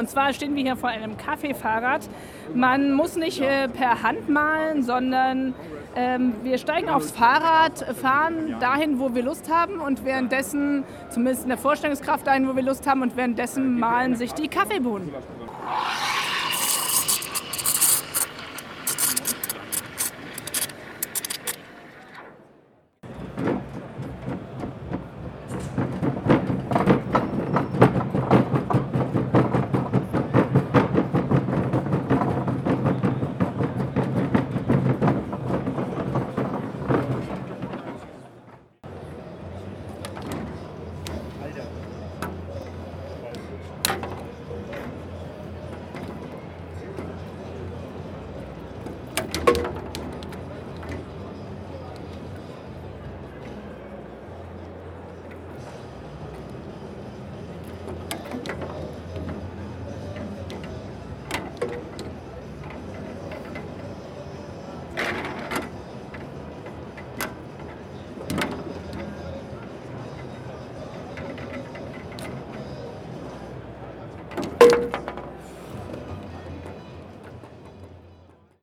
Und zwar stehen wir hier vor einem Kaffeefahrrad. Man muss nicht äh, per Hand malen, sondern ähm, wir steigen aufs Fahrrad, fahren dahin, wo wir Lust haben und währenddessen, zumindest in der Vorstellungskraft dahin, wo wir Lust haben und währenddessen malen sich die Kaffeebohnen.